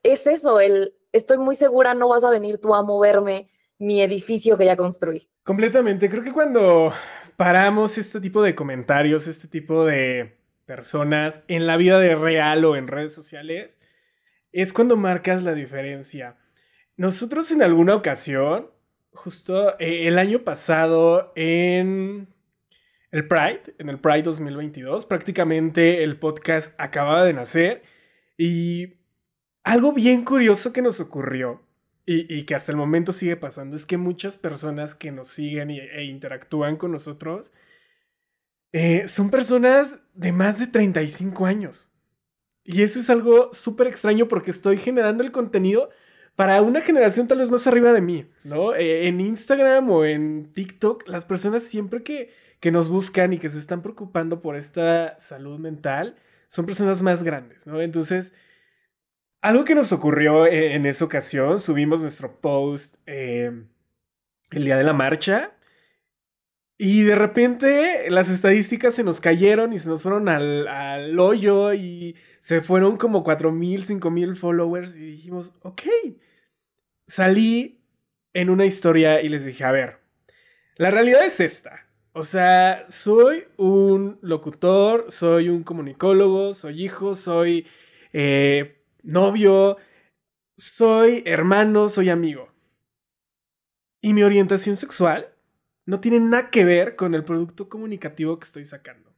es eso, el estoy muy segura, no vas a venir tú a moverme mi edificio que ya construí. Completamente, creo que cuando paramos este tipo de comentarios, este tipo de personas en la vida de real o en redes sociales, es cuando marcas la diferencia. Nosotros en alguna ocasión, justo eh, el año pasado en el Pride, en el Pride 2022, prácticamente el podcast acababa de nacer y algo bien curioso que nos ocurrió y, que hasta el momento sigue pasando es que muchas personas que nos siguen e interactúan con nosotros eh, son personas de más de 35 años. Y eso es algo súper extraño porque estoy generando el contenido para una generación tal vez más arriba de mí, ¿no? Eh, en Instagram o en TikTok, las personas siempre que, que nos buscan y que se están preocupando por esta salud mental son personas más grandes, ¿no? Entonces, algo que nos ocurrió eh, en esa ocasión, subimos nuestro post el día de la marcha y de repente las estadísticas se nos cayeron y se nos fueron al, al hoyo y se fueron como 4.000, 5.000 followers y dijimos, ok, salí en una historia y les dije, a ver, la realidad es esta. O sea, soy un locutor, soy un comunicólogo, soy hijo, soy eh, novio, soy hermano, soy amigo. Y mi orientación sexual no tiene nada que ver con el producto comunicativo que estoy sacando.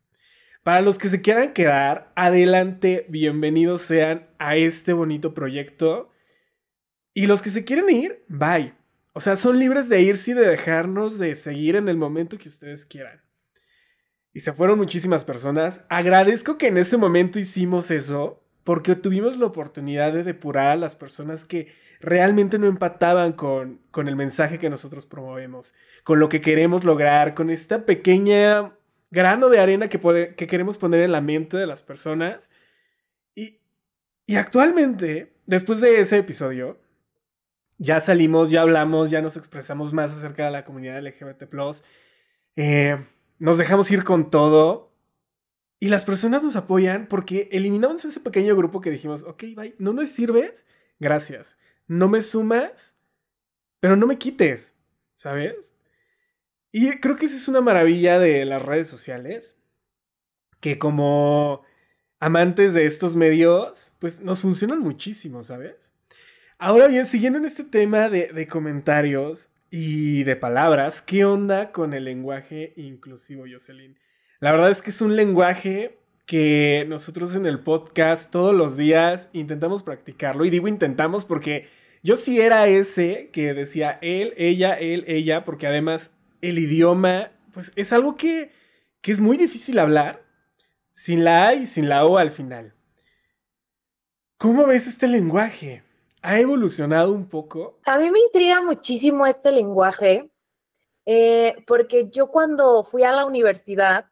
Para los que se quieran quedar, adelante, bienvenidos sean a este bonito proyecto. Y los que se quieren ir, bye. O sea, son libres de irse y de dejarnos de seguir en el momento que ustedes quieran. Y se fueron muchísimas personas. Agradezco que en ese momento hicimos eso porque tuvimos la oportunidad de depurar a las personas que realmente no empataban con, con el mensaje que nosotros promovemos, con lo que queremos lograr, con esta pequeña grano de arena que, que queremos poner en la mente de las personas. Y, y actualmente, después de ese episodio, ya salimos, ya hablamos, ya nos expresamos más acerca de la comunidad LGBT. Eh, nos dejamos ir con todo. Y las personas nos apoyan porque eliminamos ese pequeño grupo que dijimos, ok, bye, no me sirves, gracias. No me sumas, pero no me quites, ¿sabes? Y creo que esa es una maravilla de las redes sociales, que como amantes de estos medios, pues nos funcionan muchísimo, ¿sabes? Ahora bien, siguiendo en este tema de, de comentarios y de palabras, ¿qué onda con el lenguaje inclusivo, Jocelyn? La verdad es que es un lenguaje que nosotros en el podcast todos los días intentamos practicarlo. Y digo intentamos porque yo sí era ese que decía él, ella, él, ella, porque además el idioma, pues es algo que, que es muy difícil hablar sin la A y sin la O al final. ¿Cómo ves este lenguaje? ¿Ha evolucionado un poco? A mí me intriga muchísimo este lenguaje, eh, porque yo cuando fui a la universidad,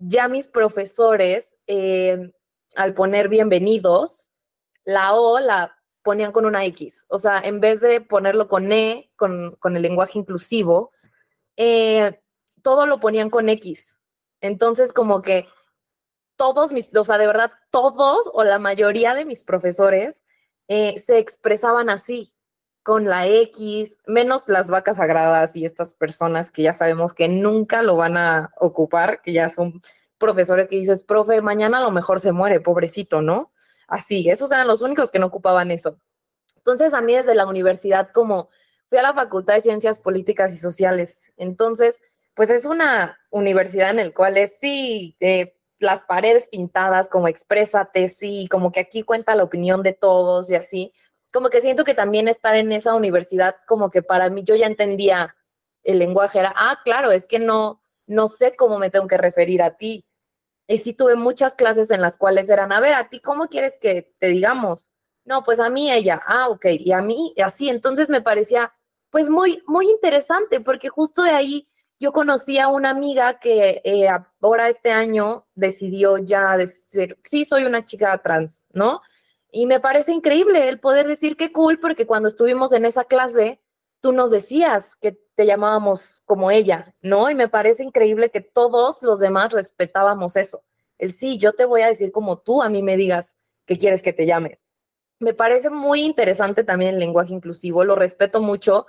ya mis profesores, eh, al poner bienvenidos, la O la ponían con una X. O sea, en vez de ponerlo con E, con, el lenguaje inclusivo, eh, todo lo ponían con X. Entonces, como que todos mis, o sea, de verdad, todos o la mayoría de mis profesores eh, se expresaban así, con la X, menos las vacas sagradas y estas personas que ya sabemos que nunca lo van a ocupar, que ya son profesores que dices, profe, mañana a lo mejor se muere, pobrecito, ¿no? Así, esos eran los únicos que no ocupaban eso. Entonces, a mí desde la universidad, como fui a la Facultad de Ciencias Políticas y Sociales. Entonces, pues es una universidad en la cual es, sí, eh, las paredes pintadas, como exprésate, sí, como que aquí cuenta la opinión de todos y así. Como que siento que también estar en esa universidad, como que para mí yo ya entendía el lenguaje, era, ah, claro, es que no, no sé cómo me tengo que referir a ti. Y sí tuve muchas clases en las cuales eran, a ver, a ti, ¿cómo quieres que te digamos? No, pues a mí ella, ah, ok, y a mí así. Entonces me parecía pues muy, muy interesante, porque justo de ahí yo conocí a una amiga que eh, ahora este año decidió ya decir, sí, soy una chica trans, ¿no? Y me parece increíble el poder decir que cool, porque cuando estuvimos en esa clase, tú nos decías que te llamábamos como ella, ¿no? Y me parece increíble que todos los demás respetábamos eso. El sí, yo te voy a decir como tú a mí me digas que quieres que te llame. Me parece muy interesante también el lenguaje inclusivo, lo respeto mucho,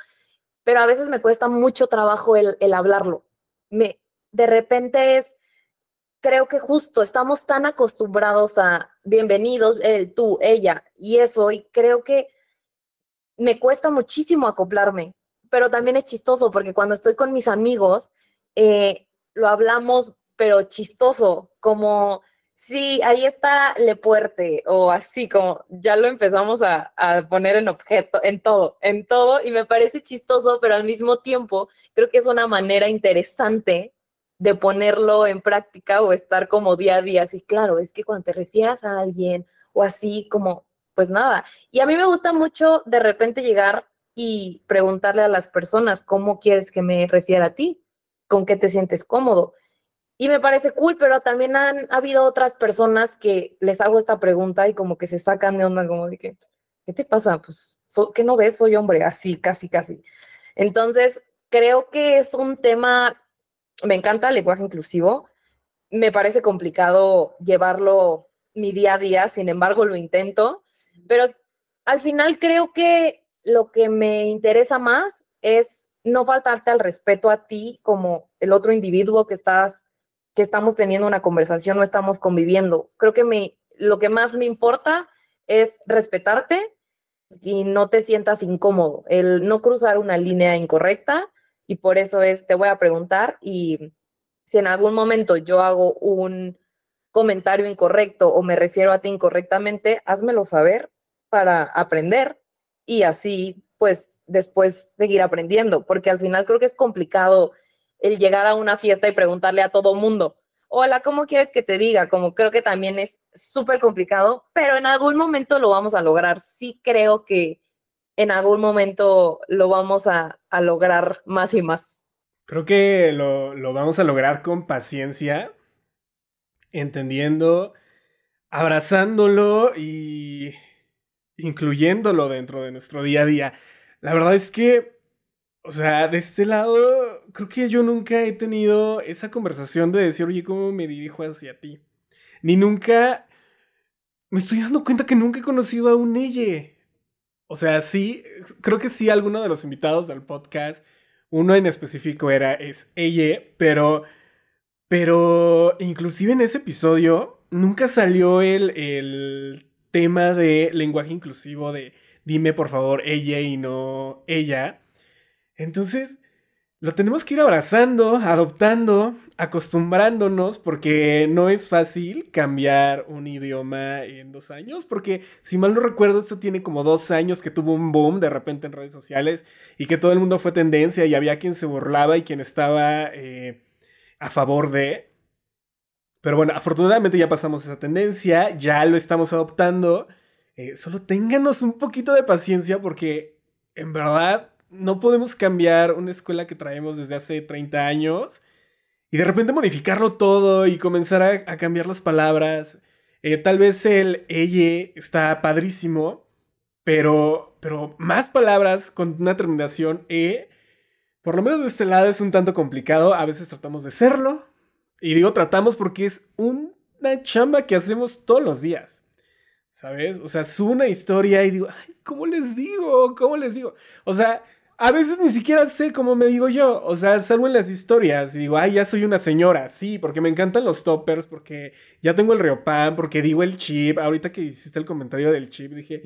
pero a veces me cuesta mucho trabajo el, el hablarlo. Me, de repente es, creo que justo estamos tan acostumbrados a bienvenidos, él, tú, ella, y eso, y creo que me cuesta muchísimo acoplarme, pero también es chistoso porque cuando estoy con mis amigos, eh, lo hablamos, pero chistoso, como, sí, ahí está Le Puerte, o así como, ya lo empezamos a, a poner en objeto, en todo, en todo, y me parece chistoso, pero al mismo tiempo creo que es una manera interesante de ponerlo en práctica o estar como día a día. Así, claro, es que cuando te refieras a alguien o así como, pues nada. Y a mí me gusta mucho de repente llegar y preguntarle a las personas cómo quieres que me refiera a ti, con qué te sientes cómodo. Y me parece cool, pero también han habido otras personas que les hago esta pregunta y como que se sacan de onda, como de que, ¿qué te pasa? Pues, ¿qué no ves? Soy hombre, así, casi, casi. Entonces, creo que es un tema me encanta el lenguaje inclusivo. Me parece complicado llevarlo mi día a día, sin embargo lo intento, pero al final creo que lo que me interesa más es no faltarte al respeto a ti como el otro individuo que estás que estamos teniendo una conversación o estamos conviviendo. Creo que me, lo que más me importa es respetarte y no te sientas incómodo, el no cruzar una línea incorrecta y por eso es, te voy a preguntar y si en algún momento yo hago un comentario incorrecto o me refiero a ti incorrectamente, házmelo saber para aprender y así pues después seguir aprendiendo, porque al final creo que es complicado el llegar a una fiesta y preguntarle a todo mundo, hola, ¿cómo quieres que te diga? Como creo que también es súper complicado, pero en algún momento lo vamos a lograr. Sí creo que en algún momento lo vamos a, lograr más y más. Creo que lo, lo, vamos a lograr con paciencia, entendiendo, abrazándolo y incluyéndolo dentro de nuestro día a día. La verdad es que, o sea, de este lado, creo que yo nunca he tenido esa conversación de decir, oye, ¿cómo me dirijo hacia ti? Ni nunca... Me estoy dando cuenta que nunca he conocido a un ella. O sea, sí, creo que sí, alguno de los invitados del podcast, uno en específico era, es ella, pero, pero inclusive en ese episodio nunca salió el, el tema de lenguaje inclusivo de dime por favor ella y no ella. Entonces, lo tenemos que ir abrazando, adoptando, acostumbrándonos, porque no es fácil cambiar un idioma en dos años, porque si mal no recuerdo, esto tiene como dos años que tuvo un boom de repente en redes sociales y que todo el mundo fue tendencia y había quien se burlaba y quien estaba eh, a favor de. Pero bueno, afortunadamente ya pasamos esa tendencia, ya lo estamos adoptando. Eh, solo ténganos un poquito de paciencia porque en verdad no podemos cambiar una escuela que traemos desde hace 30 años y de repente modificarlo todo y comenzar a, cambiar las palabras. Eh, tal vez el ella está padrísimo, pero, pero más palabras con una terminación e, por lo menos de este lado es un tanto complicado. A veces tratamos de serlo. Y digo tratamos porque es una chamba que hacemos todos los días. ¿Sabes? O sea, subo una historia y digo, ay, ¿cómo les digo? ¿Cómo les digo? O sea, a veces ni siquiera sé cómo me digo yo. O sea, salgo en las historias y digo, ay, ya soy una señora. Sí, porque me encantan los toppers, porque ya tengo el Riopan, porque digo el chip. Ahorita que hiciste el comentario del chip, dije,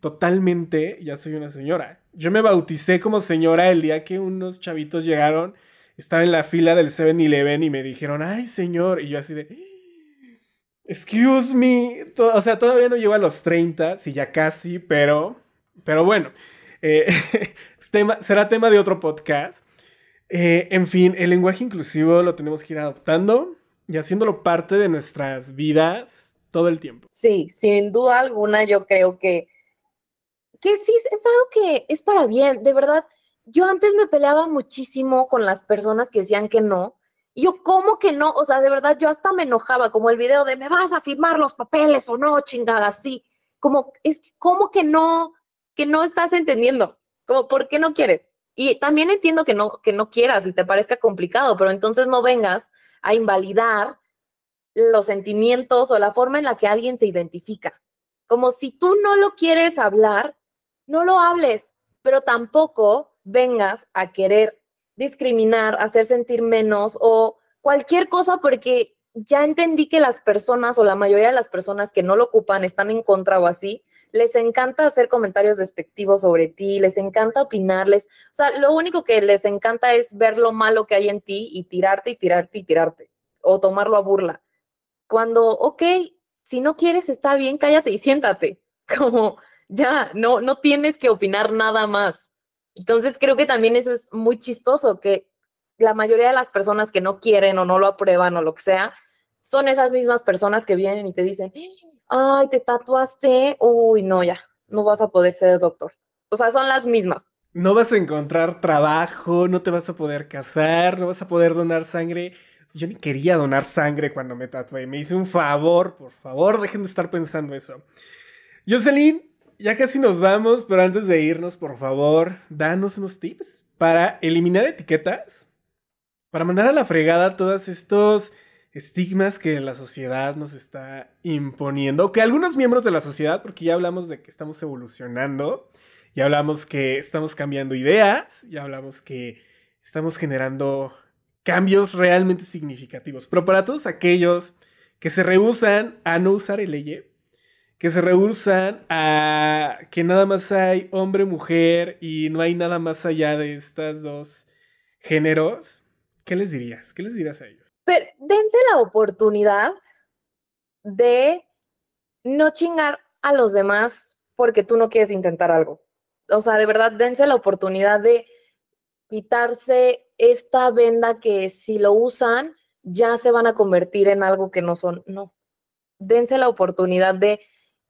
totalmente, ya soy una señora. Yo me bauticé como señora el día que unos chavitos llegaron, estaban en la fila del 7-Eleven y me dijeron, ay, señor. Y yo así de, excuse me. O sea, todavía no llego a los 30, sí, ya casi, pero, pero bueno. Eh, será tema de otro podcast. Eh, en fin, el lenguaje inclusivo lo tenemos que ir adoptando y haciéndolo parte de nuestras vidas todo el tiempo. Sí, sin duda alguna yo creo que, que sí, es algo que es para bien, de verdad. Yo antes me peleaba muchísimo con las personas que decían que no. Y yo, ¿cómo que no? O sea, de verdad, yo hasta me enojaba, como el video de, ¿me vas a firmar los papeles o no, chingada? Sí como, es como que no, que no estás entendiendo, como, ¿por qué no quieres? Y también entiendo que no, que no quieras y te parezca complicado, pero entonces no vengas a invalidar los sentimientos o la forma en la que alguien se identifica. Como si tú no lo quieres hablar, no lo hables, pero tampoco vengas a querer discriminar, hacer sentir menos o cualquier cosa porque ya entendí que las personas o la mayoría de las personas que no lo ocupan están en contra o así, les encanta hacer comentarios despectivos sobre ti, les encanta opinarles. O sea, lo único que les encanta es ver lo malo que hay en ti y tirarte y tirarte y tirarte o tomarlo a burla. Cuando, ok, si no quieres, está bien, cállate y siéntate. Como ya, no, no tienes que opinar nada más. Entonces creo que también eso es muy chistoso, que la mayoría de las personas que no quieren o no lo aprueban o lo que sea, son esas mismas personas que vienen y te dicen, ay, te tatuaste, uy, no, ya, no vas a poder ser doctor. O sea, son las mismas. No vas a encontrar trabajo, no te vas a poder casar, no vas a poder donar sangre. Yo ni quería donar sangre cuando me tatué. Me hice un favor, por favor, dejen de estar pensando eso. Jocelyn, ya casi nos vamos, pero antes de irnos, por favor, danos unos tips para eliminar etiquetas, para mandar a la fregada todos estos estigmas que la sociedad nos está imponiendo, que algunos miembros de la sociedad, porque ya hablamos de que estamos evolucionando, ya hablamos que estamos cambiando ideas, ya hablamos que estamos generando cambios realmente significativos, pero para todos aquellos que se rehusan a no usar el ley, que se rehusan a que nada más hay hombre, mujer y no hay nada más allá de estos dos géneros, ¿qué les dirías? ¿Qué les dirías a ellos? Pero dense la oportunidad de no chingar a los demás porque tú no quieres intentar algo. O sea, de verdad, dense la oportunidad de quitarse esta venda que si lo usan ya se van a convertir en algo que no son. No. Dense la oportunidad de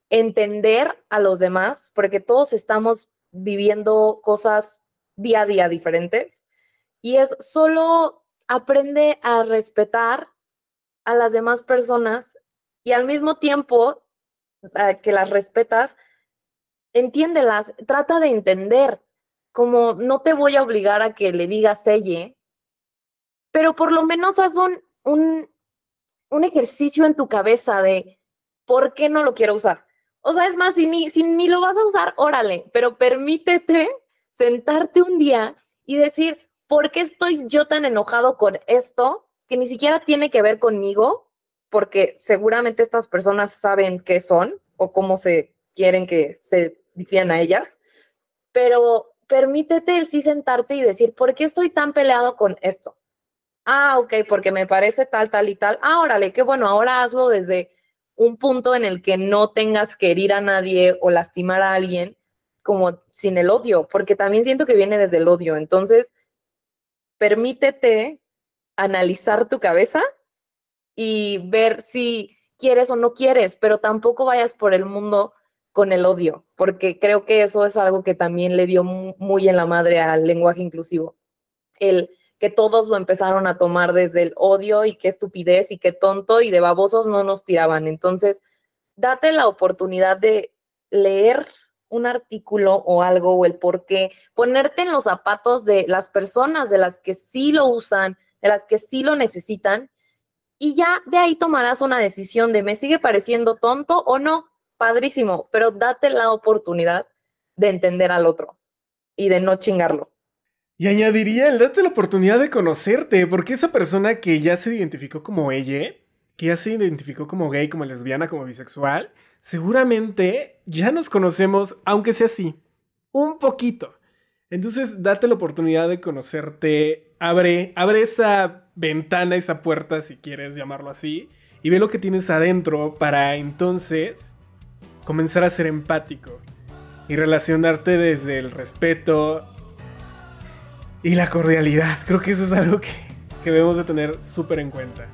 entender a los demás porque todos estamos viviendo cosas día a día diferentes y es solo aprende a respetar a las demás personas y al mismo tiempo que las respetas, entiéndelas, trata de entender, como no te voy a obligar a que le digas selle, pero por lo menos haz un, un, un ejercicio en tu cabeza de por qué no lo quiero usar. O sea, es más, si ni, si ni lo vas a usar, órale, pero permítete sentarte un día y decir, ¿por qué estoy yo tan enojado con esto que ni siquiera tiene que ver conmigo? Porque seguramente estas personas saben qué son o cómo se quieren que se difieran a ellas, pero permítete el sí sentarte y decir, ¿por qué estoy tan peleado con esto? Ah, ok, porque me parece tal, tal y tal. Ah, órale, qué bueno, ahora hazlo desde un punto en el que no tengas que herir a nadie o lastimar a alguien como sin el odio, porque también siento que viene desde el odio. Entonces, permítete analizar tu cabeza y ver si quieres o no quieres, pero tampoco vayas por el mundo con el odio, porque creo que eso es algo que también le dio muy en la madre al lenguaje inclusivo. El que todos lo empezaron a tomar desde el odio y qué estupidez y qué tonto y de babosos no nos tiraban. Entonces, date la oportunidad de leer un artículo o algo o el por qué, ponerte en los zapatos de las personas, de las que sí lo usan, de las que sí lo necesitan, y ya de ahí tomarás una decisión de me sigue pareciendo tonto o no, padrísimo, pero date la oportunidad de entender al otro y de no chingarlo. Y añadiría el date la oportunidad de conocerte, porque esa persona que ya se identificó como ella, que ya se identificó como gay, como lesbiana, como bisexual, seguramente ya nos conocemos, aunque sea así, un poquito. Entonces, date la oportunidad de conocerte, abre, esa ventana, esa puerta, si quieres llamarlo así, y ve lo que tienes adentro para entonces comenzar a ser empático y relacionarte desde el respeto y la cordialidad. Creo que eso es algo que, que debemos de tener súper en cuenta.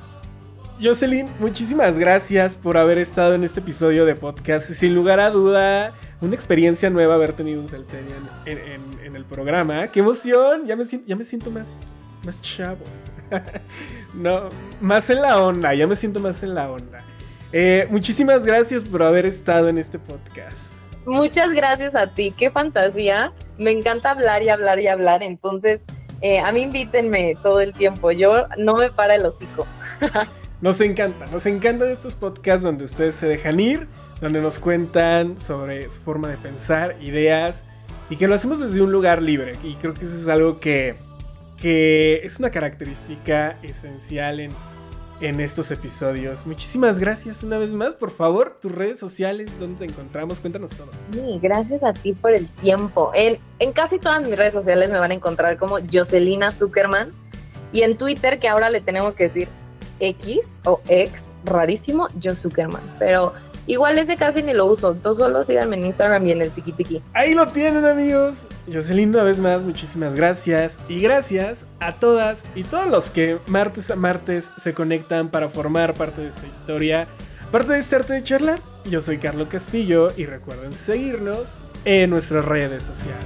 Jocelyn, muchísimas gracias por haber estado en este episodio de podcast. Sin lugar a duda, una experiencia nueva haber tenido un Celterian en, el programa. ¡Qué emoción! Ya me, ya me siento más, más chavo. no, más en la onda, ya me siento más en la onda. Eh, muchísimas gracias por haber estado en este podcast. Muchas gracias a ti, qué fantasía. Me encanta hablar y hablar y hablar, entonces eh, a mí invítenme todo el tiempo, yo no me para el hocico. Nos encanta, nos encantan estos podcasts donde ustedes se dejan ir, donde nos cuentan sobre su forma de pensar, ideas, y que lo hacemos desde un lugar libre. Y creo que eso es algo que, que es una característica esencial en, en estos episodios. Muchísimas gracias una vez más. Por favor, tus redes sociales, ¿dónde te encontramos? Cuéntanos todo. Gracias a ti por el tiempo. En, en casi todas mis redes sociales me van a encontrar como Jocelina Zuckerman. Y en Twitter, que ahora le tenemos que decir X o X, rarísimo, yo Zuckerman. Pero igual ese casi ni lo uso. Entonces solo síganme en Instagram y en el tiki tiki. Ahí lo tienen, amigos. Jocelyn, una vez más, muchísimas gracias. Y gracias a todas y todos los que martes a martes se conectan para formar parte de esta historia, parte de este arte de charlar. Yo soy Carlos Castillo y recuerden seguirnos en nuestras redes sociales.